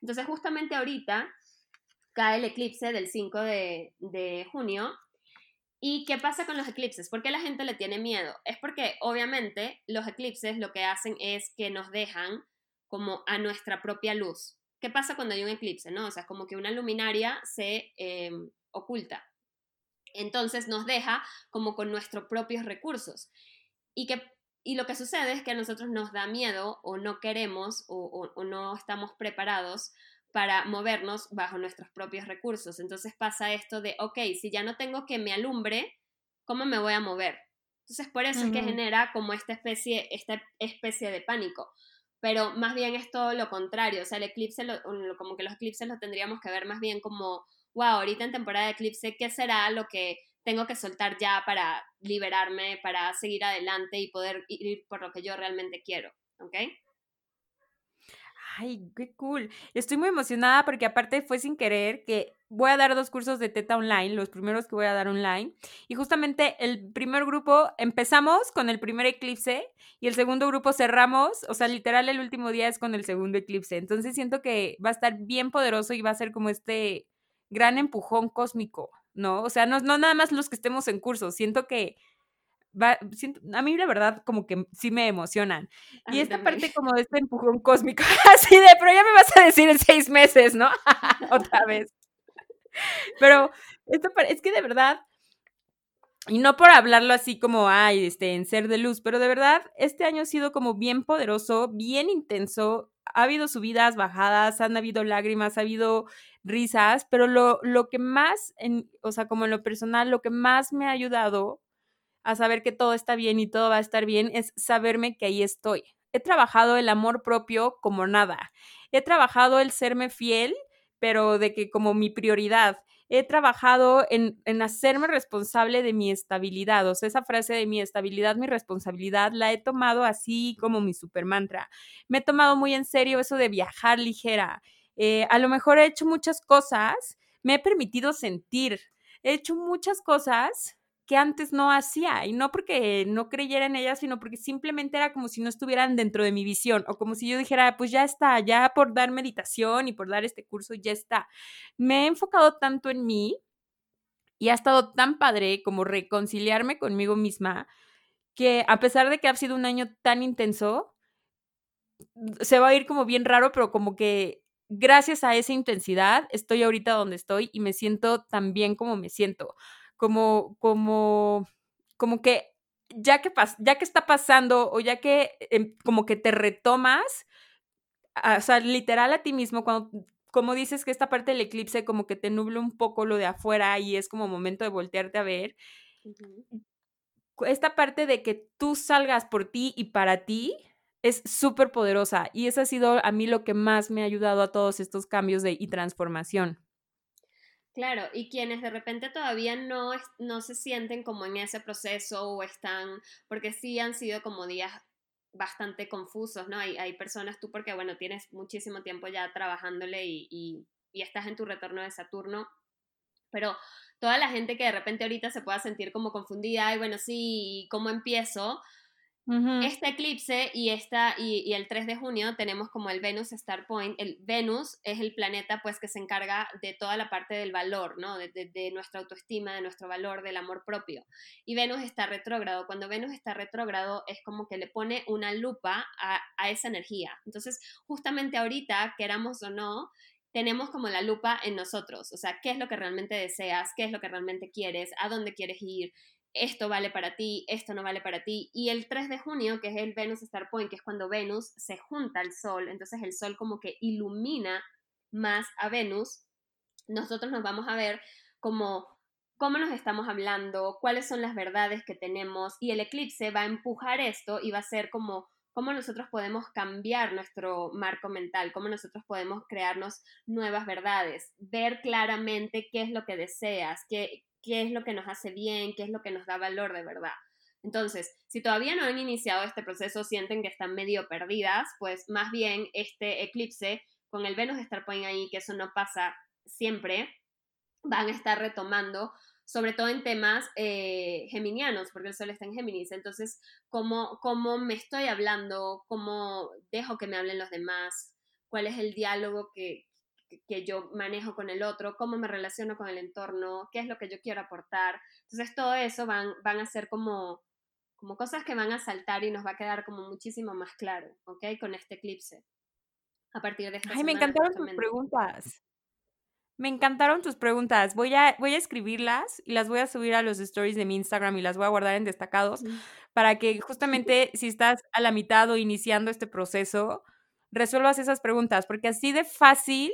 Entonces, justamente ahorita cae el eclipse del 5 de, de junio ¿Y qué pasa con los eclipses? ¿Por qué la gente le tiene miedo? Es porque obviamente los eclipses lo que hacen es que nos dejan como a nuestra propia luz. ¿Qué pasa cuando hay un eclipse? ¿no? O sea, como que una luminaria se em, oculta. Entonces nos deja como con nuestros propios recursos. Y, que, y lo que sucede es que a nosotros nos da miedo o no queremos o no estamos preparados para movernos bajo nuestros propios recursos. Entonces pasa esto de, ok, si ya no tengo que me alumbre, ¿cómo me voy a mover? Entonces por eso es que genera como esta especie, esta especie de pánico. Pero más bien es todo lo contrario, o sea, el eclipse, como que los eclipses los tendríamos que ver más bien como, wow, ahorita en temporada de eclipse, ¿qué será lo que tengo que soltar ya para liberarme, para seguir adelante y poder ir por lo que yo realmente quiero? ¿ok? Ay, qué cool. Estoy muy emocionada porque aparte fue sin querer que voy a dar dos cursos de teta online, los primeros que voy a dar online. Y justamente el primer grupo empezamos con el primer eclipse y el segundo grupo cerramos, o sea, literal el último día es con el segundo eclipse. Entonces siento que va a estar bien poderoso y va a ser como este gran empujón cósmico, ¿no? O sea, no, no nada más los que estemos en curso, siento que a mí la verdad como que sí me emocionan. y esta parte como de este empujón cósmico, así de, pero ya me vas a decir en seis meses, ¿no? Otra vez. Pero esto es que de verdad, y no por hablarlo así como, ay, este, en ser de luz, pero de verdad, este año ha sido como bien poderoso, bien intenso. Ha habido subidas, bajadas, han habido lágrimas, ha habido risas, pero lo, lo que más, en, o sea, como en lo personal, lo que más me ha ayudado a saber que todo está bien y todo va a estar bien es saberme que ahí estoy. He trabajado el amor propio como nada. He trabajado el serme fiel, pero de que como mi prioridad. He trabajado en, en hacerme responsable de mi estabilidad. O sea, esa frase de mi estabilidad, mi responsabilidad, la he tomado así como mi super mantra. Me he tomado muy en serio eso de viajar ligera. Eh, a lo mejor he hecho muchas cosas, me he permitido sentir. He hecho muchas cosas que antes no hacía y no porque no creyera en ellas, sino porque simplemente era como si no estuvieran dentro de mi visión o como si yo dijera, pues ya está, ya por dar meditación y por dar este curso, ya está. Me he enfocado tanto en mí y ha estado tan padre como reconciliarme conmigo misma que a pesar de que ha sido un año tan intenso, se va a ir como bien raro, pero como que gracias a esa intensidad estoy ahorita donde estoy y me siento tan bien como me siento como, como, como que ya que, ya que está pasando o ya que em, como que te retomas, o sea, literal a ti mismo, cuando, como dices que esta parte del eclipse como que te nubla un poco lo de afuera y es como momento de voltearte a ver, esta parte de que tú salgas por ti y para ti es súper poderosa y eso ha sido a mí lo que más me ha ayudado a todos estos cambios de, y transformación. Claro, y quienes de repente todavía no, no se sienten como en ese proceso o están, porque sí han sido como días bastante confusos, ¿no? Hay, hay personas, tú porque, bueno, tienes muchísimo tiempo ya trabajándole y, y, estás en tu retorno de Saturno, pero toda la gente que de repente ahorita se pueda sentir como confundida, ay, bueno, sí, ¿cómo empiezo? Este eclipse y, esta, y, el 3 de junio tenemos como el Venus Star Point. El Venus es el planeta pues que se encarga de toda la parte del valor, ¿no? De, nuestra autoestima, de nuestro valor, del amor propio. Y Venus está retrógrado. Cuando Venus está retrógrado es como que le pone una lupa a, a esa energía. Entonces, justamente ahorita, queramos o no, tenemos como la lupa en nosotros, o sea, qué es lo que realmente deseas, qué es lo que realmente quieres, a dónde quieres ir, esto vale para ti, esto no vale para ti. Y el 3 de junio, que es el Venus Star Point, que es cuando Venus se junta al Sol, entonces el Sol como que ilumina más a Venus, nosotros nos vamos a ver como cómo nos estamos hablando, cuáles son las verdades que tenemos y el eclipse va a empujar esto y va a ser como cómo nosotros podemos cambiar nuestro marco mental, cómo nosotros podemos crearnos nuevas verdades, ver claramente qué es lo que deseas, qué, qué es lo que nos hace bien, qué es lo que nos da valor de verdad. Entonces, si todavía no han iniciado este proceso, sienten que están medio perdidas, pues más bien este eclipse con el Venus Star Point ahí, que eso no pasa siempre, van a estar retomando, sobre todo en temas eh, geminianos, porque el Sol está en Géminis. Entonces, ¿cómo, ¿cómo me estoy hablando? ¿Cómo dejo que me hablen los demás? ¿Cuál es el diálogo que, que yo manejo con el otro, cómo me relaciono con el entorno, qué es lo que yo quiero aportar. Entonces todo eso van, van a ser como, como cosas que van a saltar y nos va a quedar como muchísimo más claro, ¿ok? Con este eclipse. A partir de esta Ay, me encantaron tus preguntas. Me encantaron tus preguntas. Voy a, voy a escribirlas y las voy a subir a los stories de mi Instagram y las voy a guardar en destacados para que justamente si estás a la mitad o iniciando este proceso, resuelvas esas preguntas, porque así de fácil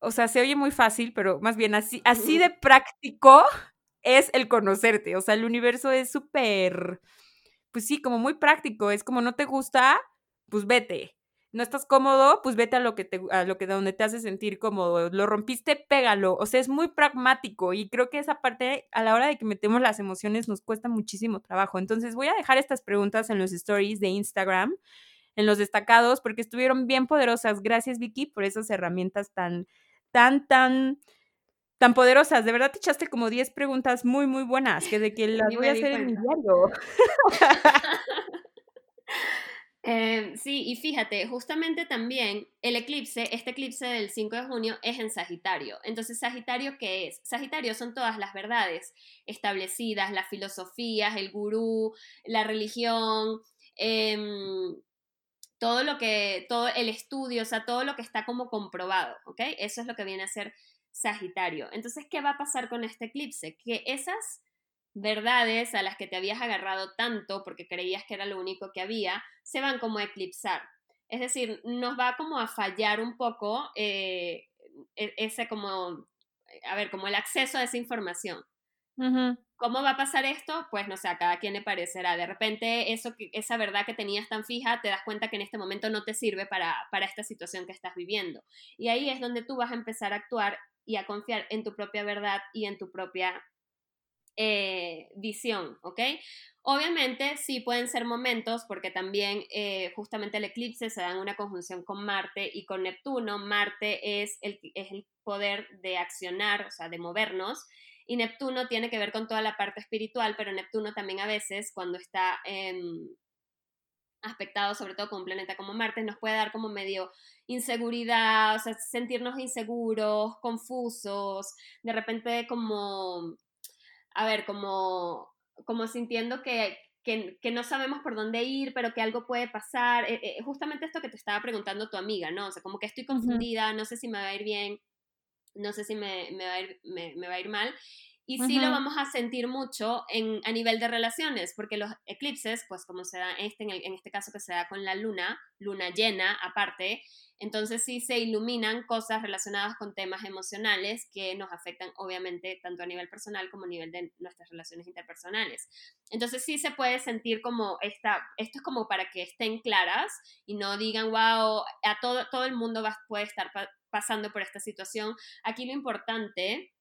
o sea, se oye muy fácil, pero más bien así, así de práctico es el conocerte. O sea, el universo es súper, pues sí, como muy práctico. Es como no te gusta, pues vete. No estás cómodo, pues vete a lo que te, a lo que donde te hace sentir cómodo. Lo rompiste, pégalo. O sea, es muy pragmático y creo que esa parte a la hora de que metemos las emociones nos cuesta muchísimo trabajo. Entonces voy a dejar estas preguntas en los stories de Instagram en los destacados porque estuvieron bien poderosas. Gracias, Vicky, por esas herramientas tan, tan, tan, tan poderosas. De verdad te echaste como 10 preguntas muy, muy buenas, que de que las voy a hacer en mi diario. Em, sí, y fíjate, justamente también el eclipse, este eclipse del 5 de junio es en Sagitario. Entonces, Sagitario, ¿qué es? Sagitario son todas las verdades establecidas, las filosofías, el gurú, la religión, em, todo lo que, todo el estudio, o sea, todo lo que está como comprobado, ¿ok? Eso es lo que viene a ser Sagitario. Entonces, ¿qué va a pasar con este eclipse? Que esas verdades a las que te habías agarrado tanto porque creías que era lo único que había, se van como a eclipsar. Es decir, nos va como a fallar un poco eh, e-, ese como, a ver, como el acceso a esa información. ¿Cómo va a pasar esto? Pues no sé, a cada quien le parecerá. De repente, eso esa verdad que tenías tan fija, te das cuenta que en este momento no te sirve para, para esta situación que estás viviendo. Y ahí es donde tú vas a empezar a actuar y a confiar en tu propia verdad y en tu propia eh, visión, ¿ok? Obviamente sí pueden ser momentos porque también eh, justamente el eclipse se da en una conjunción con Marte y con Neptuno. Marte es el, es el poder de accionar, o sea, de movernos. Y Neptuno tiene que ver con toda la parte espiritual, pero Neptuno también a veces cuando está aspectado sobre todo con un planeta como Marte, nos puede dar como medio inseguridad, o sea, sentirnos inseguros, confusos, de repente como a ver, como, como sintiendo que, que, no sabemos por dónde ir, pero que algo puede pasar. Eh, eh, justamente esto que te estaba preguntando tu amiga, ¿no? O sea, como que estoy confundida, no sé si me va a ir bien, no sé si me, me, va, a ir, me, va a ir mal. Y sí lo vamos a sentir mucho en, a nivel de relaciones, porque los eclipses, pues como se da este, en, en este caso que se da con la luna, luna llena aparte, entonces sí se iluminan cosas relacionadas con temas emocionales que nos afectan obviamente tanto a nivel personal como a nivel de nuestras relaciones interpersonales. Entonces sí se puede sentir como esta, esto es como para que estén claras y no digan, wow, a todo, todo el mundo va, puede estar pasando por esta situación. Aquí lo importante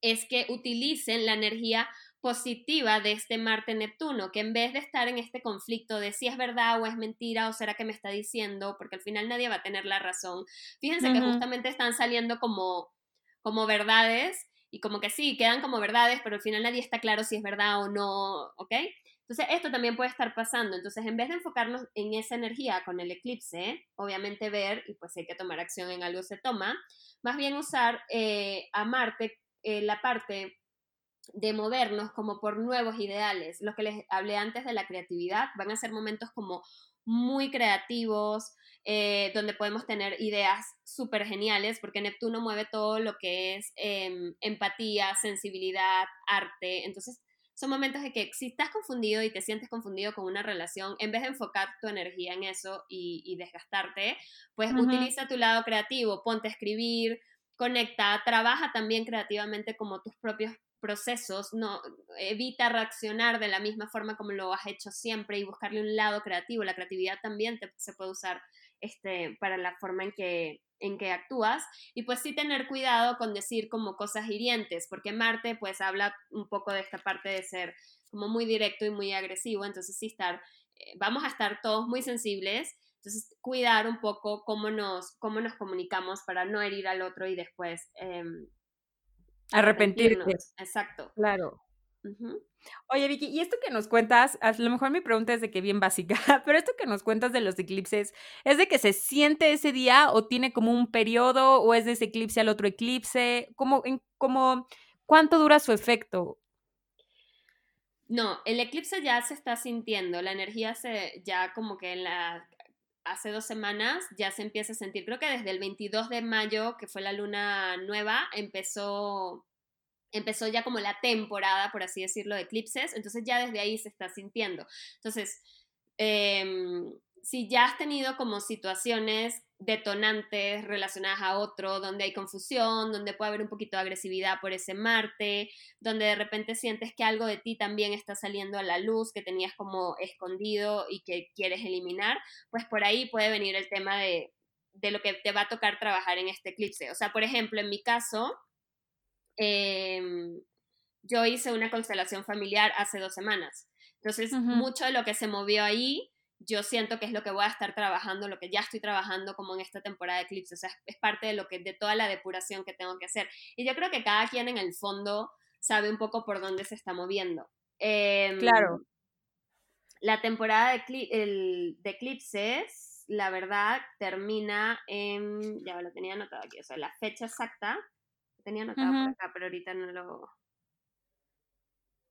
es que utilicen la energía positiva de este Marte-Neptuno, que en vez de estar en este conflicto de si es verdad o es mentira o será que me está diciendo, porque al final nadie va a tener la razón, fíjense que justamente están saliendo como, como verdades y como que sí, quedan como verdades, pero al final nadie está claro si es verdad o no, ¿ok? Entonces, esto también puede estar pasando. Entonces, en vez de enfocarnos en esa energía con el eclipse, obviamente ver, y pues hay que tomar acción en algo se toma, más bien usar eh, a Marte eh, la parte de movernos como por nuevos ideales. Lo que les hablé antes de la creatividad, van a ser momentos como muy creativos, eh, donde podemos tener ideas súper geniales, porque Neptuno mueve todo lo que es em, empatía, sensibilidad, arte. Entonces, son momentos de que si estás confundido y te sientes confundido con una relación, en vez de enfocar tu energía en eso y, desgastarte, pues utiliza tu lado creativo, ponte a escribir, conecta, trabaja también creativamente como tus propios procesos, no evita reaccionar de la misma forma como lo has hecho siempre y buscarle un lado creativo. La creatividad también se puede usar este, para la forma en que, en que actúas y pues sí tener cuidado con decir como cosas hirientes, porque Marte pues habla un poco de esta parte de ser como muy directo y muy agresivo, entonces sí estar, eh, vamos a estar todos muy sensibles, entonces cuidar un poco cómo nos, cómo nos comunicamos para no herir al otro y después em, Arrepentirte. Exacto. Claro. Oye, Vicky, y esto que nos cuentas, a lo mejor mi pregunta es de que bien básica, pero esto que nos cuentas de los eclipses, ¿es de que se siente ese día o tiene como un periodo o es de ese eclipse al otro eclipse? ¿Cómo, en, cómo, ¿Cuánto dura su efecto? No, el eclipse ya se está sintiendo, la energía se ya como que en la hace dos semanas ya se empieza a sentir, creo que desde el 22 de mayo, que fue la luna nueva, empezó, empezó ya como la temporada, por así decirlo, de eclipses, entonces ya desde ahí se está sintiendo. Entonces, em, si ya has tenido como situaciones detonantes relacionadas a otro, donde hay confusión, donde puede haber un poquito de agresividad por ese Marte, donde de repente sientes que algo de ti también está saliendo a la luz, que tenías como escondido y que quieres eliminar, pues por ahí puede venir el tema de, lo que te va a tocar trabajar en este eclipse. O sea, por ejemplo, en mi caso, em, yo hice una constelación familiar hace dos semanas. Entonces, mucho de lo que se movió ahí yo siento que es lo que voy a estar trabajando, lo que ya estoy trabajando como en esta temporada de eclipse, o sea, es parte de lo que, de toda la depuración que tengo que hacer. Y yo creo que cada quien en el fondo sabe un poco por dónde se está moviendo. claro. Em, la temporada de, el, de eclipses, la verdad, termina en, ya lo tenía anotado aquí, o sea, la fecha exacta, tenía anotado por acá, pero ahorita no lo...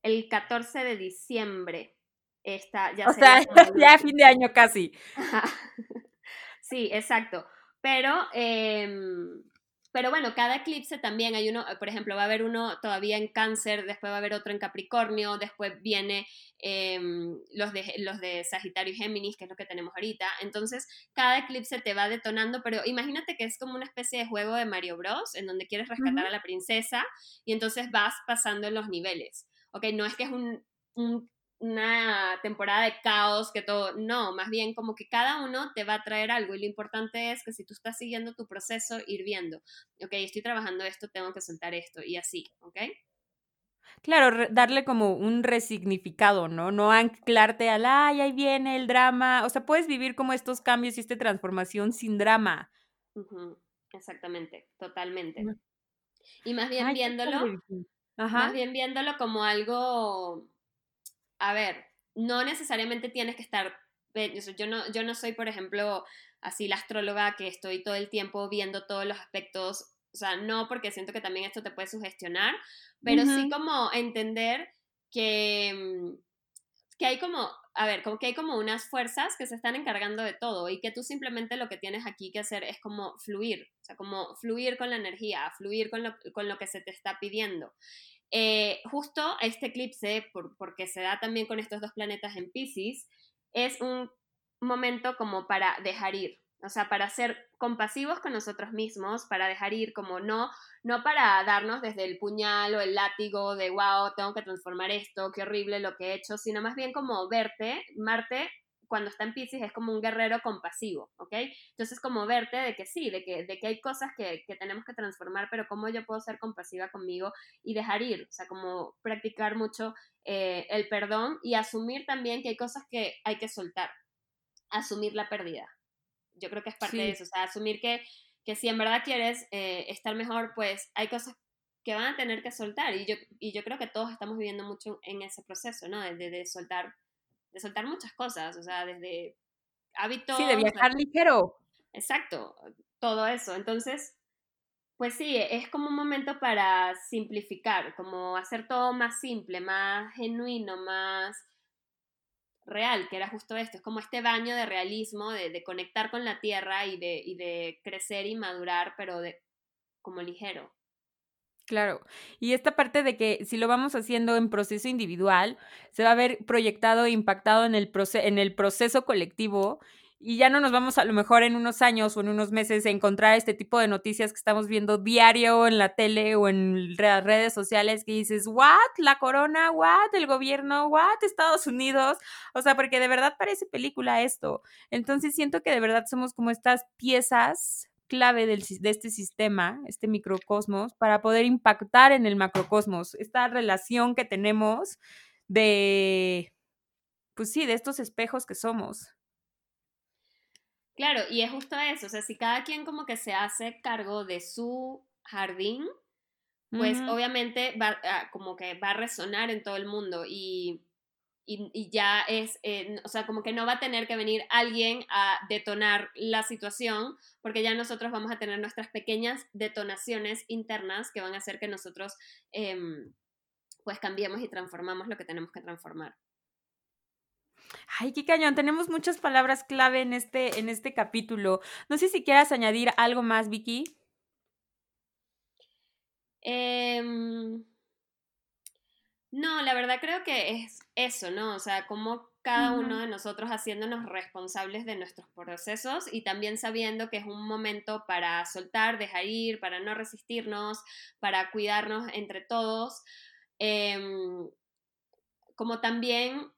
El 14 de diciembre está, ya O sea, ya fin de año casi. sí, exacto. Pero em, pero bueno, cada eclipse también hay uno, por ejemplo, va a haber uno todavía en cáncer, después va a haber otro en Capricornio, después viene em, los, de, los de Sagitario y Géminis, que es lo que tenemos ahorita. Entonces, cada eclipse te va detonando, pero imagínate que es como una especie de juego de Mario Bros, en donde quieres rescatar a la princesa y entonces vas pasando en los niveles. Ok, no es que es un, un una temporada de caos, que todo, no, más bien como que cada uno te va a traer algo y lo importante es que si tú estás siguiendo tu proceso, ir viendo, ok, estoy trabajando esto, tengo que soltar esto y así, ok. Claro, darle como un resignificado, ¿no? No anclarte al, ay, ahí viene el drama, o sea, puedes vivir como estos cambios y esta transformación sin drama. Exactamente, totalmente. Y más bien viéndolo, más bien viéndolo como algo a ver, no necesariamente tienes que estar, yo no, yo no soy, por ejemplo, así la astróloga que estoy todo el tiempo viendo todos los aspectos, o sea, no porque siento que también esto te puede sugestionar, pero sí como entender que, mm, que hay como, a ver, como que hay como unas fuerzas que se están encargando de todo y que tú simplemente lo que tienes aquí que hacer es como fluir, o sea, como fluir con la energía, fluir con lo, con lo que se te está pidiendo. Eh, justo este eclipse, porque se da también con estos dos planetas en Pisces, es un momento como para dejar ir, o sea, para ser compasivos con nosotros mismos, para dejar ir como no, no para darnos desde el puñal o el látigo de wow, tengo que transformar esto, qué horrible lo que he hecho, sino más bien como verte, Marte cuando está en Pisces es como un guerrero compasivo, ¿ok? Entonces como verte de que sí, de que, de que hay cosas que, tenemos que transformar, pero cómo yo puedo ser compasiva conmigo y dejar ir, o sea, como practicar mucho eh, el perdón y asumir también que hay cosas que hay que soltar, asumir la pérdida. Yo creo que es parte de eso, o sea, asumir que, que si en verdad quieres eh, estar mejor, pues hay cosas que van a tener que soltar y yo, y yo creo que todos estamos viviendo mucho en ese proceso, ¿no? De, de soltar de soltar muchas cosas, o sea, desde hábitos. Sí, de viajar ligero. Exacto, todo eso. Entonces, pues sí, es como un momento para simplificar, como hacer todo más simple, más genuino, más real, que era justo esto, es como este baño de realismo, de, conectar con la tierra y de, y de crecer y madurar, pero de, como ligero. Claro, y esta parte de que si lo vamos haciendo en proceso individual, se va a ver proyectado e impactado en el, en el proceso colectivo y ya no nos vamos a lo mejor en unos años o en unos meses a encontrar este tipo de noticias que estamos viendo diario en la tele o en las redes sociales que dices, ¿what? La corona, ¿what? El gobierno, ¿what? Estados Unidos. O sea, porque de verdad parece película esto. Entonces siento que de verdad somos como estas piezas clave del, de este sistema, este microcosmos, para poder impactar en el macrocosmos, esta relación que tenemos de, pues sí, de estos espejos que somos. Claro, y es justo eso, o sea, si cada quien como que se hace cargo de su jardín, pues obviamente va, ah, como que va a resonar en todo el mundo y y, ya es, eh, o sea, como que no va a tener que venir alguien a detonar la situación, porque ya nosotros vamos a tener nuestras pequeñas detonaciones internas que van a hacer que nosotros em, pues cambiemos y transformamos lo que tenemos que transformar. Ay, qué cañón, tenemos muchas palabras clave en este, en este capítulo. No sé si quieras añadir algo más, Vicky. Eh, no, la verdad creo que es eso, ¿no? O sea, como cada uno de nosotros haciéndonos responsables de nuestros procesos y también sabiendo que es un momento para soltar, dejar ir, para no resistirnos, para cuidarnos entre todos. Em, como también,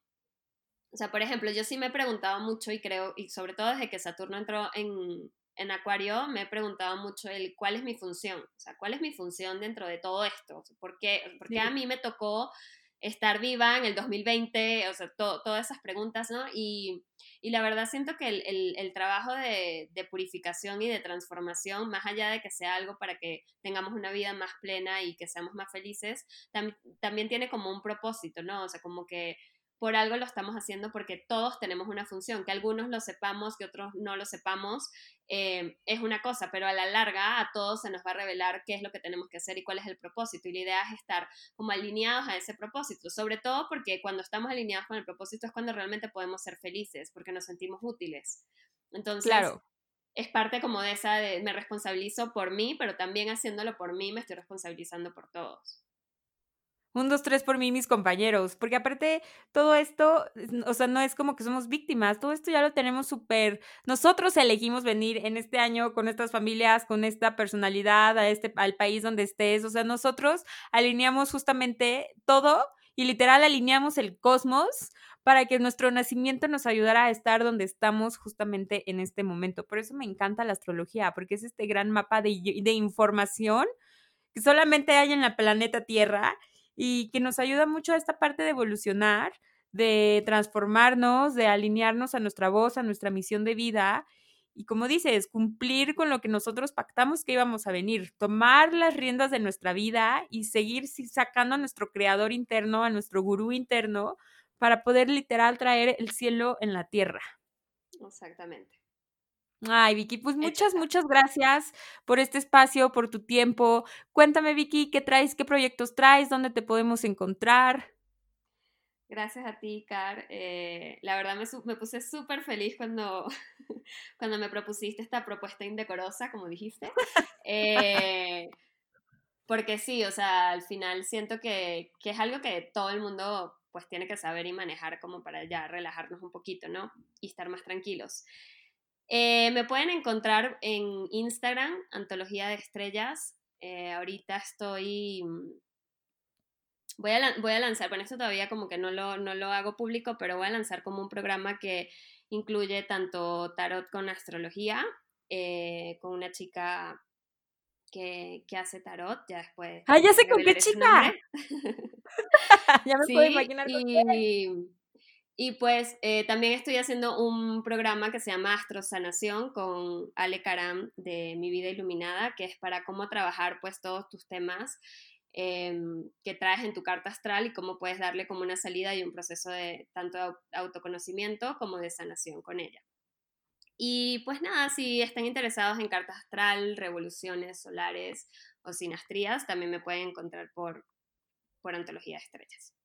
o sea, por ejemplo, yo sí me he preguntado mucho y creo, y sobre todo desde que Saturno entró en, en Acuario me he preguntado mucho el cuál es mi función, o sea, cuál es mi función dentro de todo esto, ¿por qué, porque a mí me tocó estar viva en el 2020, o sea, todas esas preguntas, ¿no? Y, la verdad siento que el, trabajo de, purificación y de transformación, más allá de que sea algo para que tengamos una vida más plena y que seamos más felices, también tiene como un propósito, ¿no? O sea, como que por algo lo estamos haciendo porque todos tenemos una función, que algunos lo sepamos, que otros no lo sepamos, eh, es una cosa, pero a la larga a todos se nos va a revelar qué es lo que tenemos que hacer y cuál es el propósito. Y la idea es estar como alineados a ese propósito, sobre todo porque cuando estamos alineados con el propósito es cuando realmente podemos ser felices, porque nos sentimos útiles. Entonces, claro. es parte como de esa de me responsabilizo por mí, pero también haciéndolo por mí me estoy responsabilizando por todos. Un, dos, tres por mí mis compañeros, porque aparte todo esto, o sea, no es como que somos víctimas, todo esto ya lo tenemos súper, nosotros elegimos venir en este año con estas familias, con esta personalidad, a este, al país donde estés, o sea, nosotros alineamos justamente todo y literal alineamos el cosmos para que nuestro nacimiento nos ayudara a estar donde estamos justamente en este momento. Por eso me encanta la astrología, porque es este gran mapa de, de información que solamente hay en la planeta Tierra y que nos ayuda mucho a esta parte de evolucionar, de transformarnos, de alinearnos a nuestra voz, a nuestra misión de vida. Y como dices, cumplir con lo que nosotros pactamos que íbamos a venir, tomar las riendas de nuestra vida y seguir sacando a nuestro creador interno, a nuestro gurú interno, para poder literal traer el cielo en la tierra. Exactamente. Ay, Vicky, pues muchas, muchas gracias por este espacio, por tu tiempo. Cuéntame, Vicky, ¿qué traes? ¿Qué proyectos traes? ¿Dónde te podemos encontrar? Gracias a ti, Car. Eh, la verdad me, me puse súper feliz cuando, cuando me propusiste esta propuesta indecorosa, como dijiste. Eh, porque sí, o sea, al final siento que, que es algo que todo el mundo pues tiene que saber y manejar como para ya relajarnos un poquito, ¿no? Y estar más tranquilos. Eh, me pueden encontrar en Instagram, Antología de Estrellas. Eh, ahorita estoy... Mm, voy a, voy a lanzar, bueno, esto todavía como que no lo, no lo hago público, pero voy a lanzar como un programa que incluye tanto tarot con astrología, eh, con una chica que, que, hace tarot, ya después. ¡Ah, ya sé con qué chica! ya me puedo imaginar. Y, y pues eh, también estoy haciendo un programa que se llama Astrosanación con Ale Karam de Mi Vida Iluminada, que es para cómo trabajar pues todos tus temas em, que traes en tu carta astral y cómo puedes darle como una salida y un proceso de tanto autoconocimiento como de sanación con ella. Y pues nada, si están interesados en carta astral, revoluciones solares o sinastrías, también me pueden encontrar por, por Antología de Estrellas.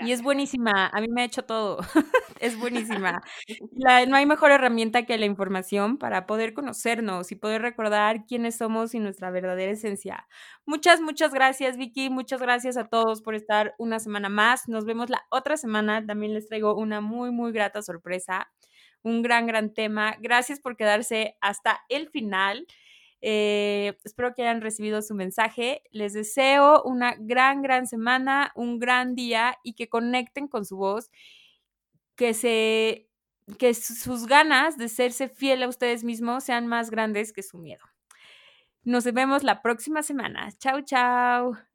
Y es buenísima, a mí me ha hecho todo, es buenísima. no hay mejor herramienta que la información para poder conocernos y poder recordar quiénes somos y nuestra verdadera esencia. Muchas, muchas gracias Vicky, muchas gracias a todos por estar una semana más. Nos vemos la otra semana, también les traigo una muy, muy grata sorpresa, un gran, gran tema. Gracias por quedarse hasta el final. Eh, espero que hayan recibido su mensaje. Les deseo una gran, gran semana, un gran día y que conecten con su voz, que se que sus ganas de serse fiel a ustedes mismos sean más grandes que su miedo. Nos vemos la próxima semana. Chao, chao.